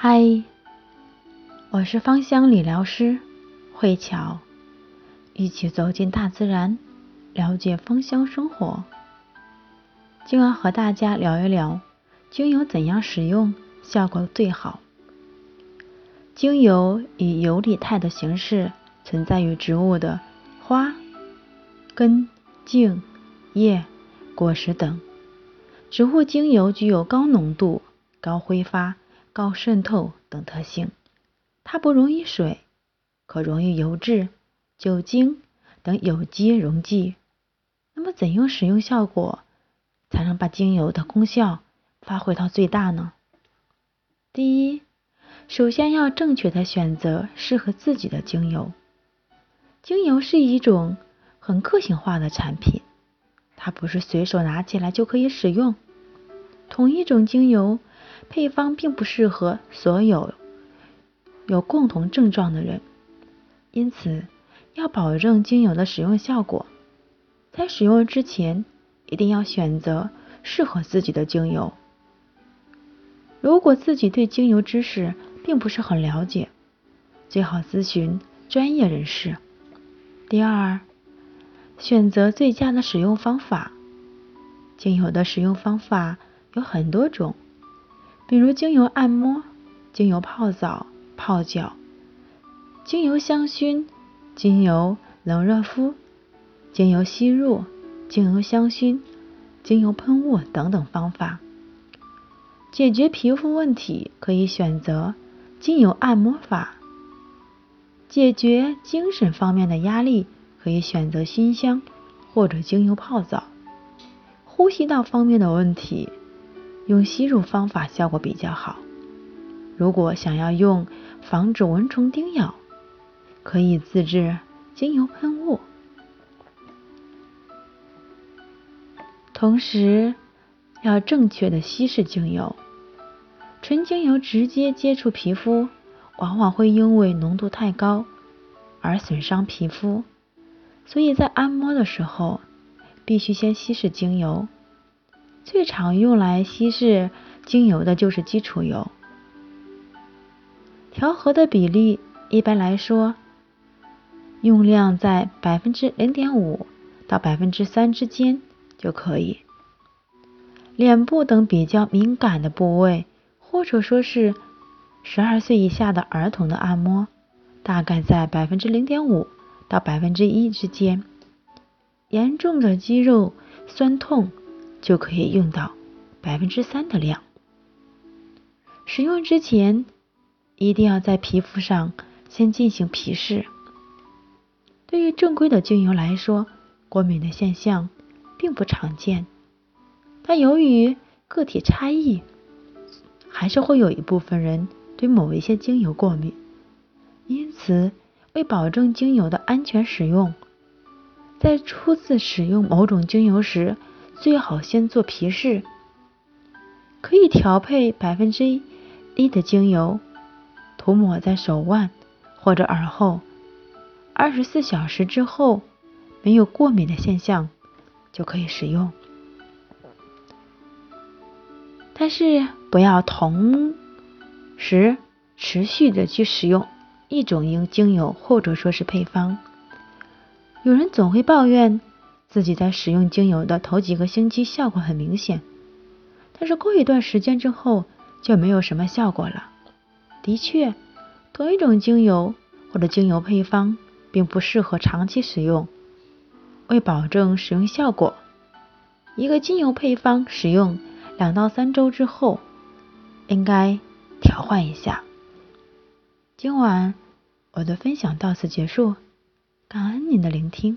嗨，我是芳香理疗师慧巧，一起走进大自然，了解芳香生活。今晚和大家聊一聊精油怎样使用效果最好。精油以游离态的形式存在于植物的花、根、茎、叶、果实等。植物精油具有高浓度、高挥发。高渗透等特性，它不溶于水，可溶于油脂、酒精等有机溶剂。那么，怎样使用效果才能把精油的功效发挥到最大呢？第一，首先要正确的选择适合自己的精油。精油是一种很个性化的产品，它不是随手拿起来就可以使用。同一种精油。配方并不适合所有有共同症状的人，因此要保证精油的使用效果，在使用之前一定要选择适合自己的精油。如果自己对精油知识并不是很了解，最好咨询专业人士。第二，选择最佳的使用方法。精油的使用方法有很多种。比如精油按摩、精油泡澡、泡脚、精油香薰、精油冷热敷、精油吸入、精油香薰、精油喷雾等等方法。解决皮肤问题可以选择精油按摩法；解决精神方面的压力可以选择熏香或者精油泡澡；呼吸道方面的问题。用吸入方法效果比较好。如果想要用防止蚊虫叮咬，可以自制精油喷雾。同时要正确的稀释精油。纯精油直接接触皮肤，往往会因为浓度太高而损伤皮肤，所以在按摩的时候必须先稀释精油。最常用来稀释精油的就是基础油，调和的比例一般来说，用量在百分之零点五到百分之三之间就可以。脸部等比较敏感的部位，或者说是十二岁以下的儿童的按摩，大概在百分之零点五到百分之一之间。严重的肌肉酸痛。就可以用到百分之三的量。使用之前一定要在皮肤上先进行皮试。对于正规的精油来说，过敏的现象并不常见，但由于个体差异，还是会有一部分人对某一些精油过敏。因此，为保证精油的安全使用，在初次使用某种精油时，最好先做皮试，可以调配百分之一的精油，涂抹在手腕或者耳后，二十四小时之后没有过敏的现象就可以使用。但是不要同时持续的去使用一种精精油或者说是配方。有人总会抱怨。自己在使用精油的头几个星期效果很明显，但是过一段时间之后就没有什么效果了。的确，同一种精油或者精油配方并不适合长期使用。为保证使用效果，一个精油配方使用两到三周之后，应该调换一下。今晚我的分享到此结束，感恩您的聆听。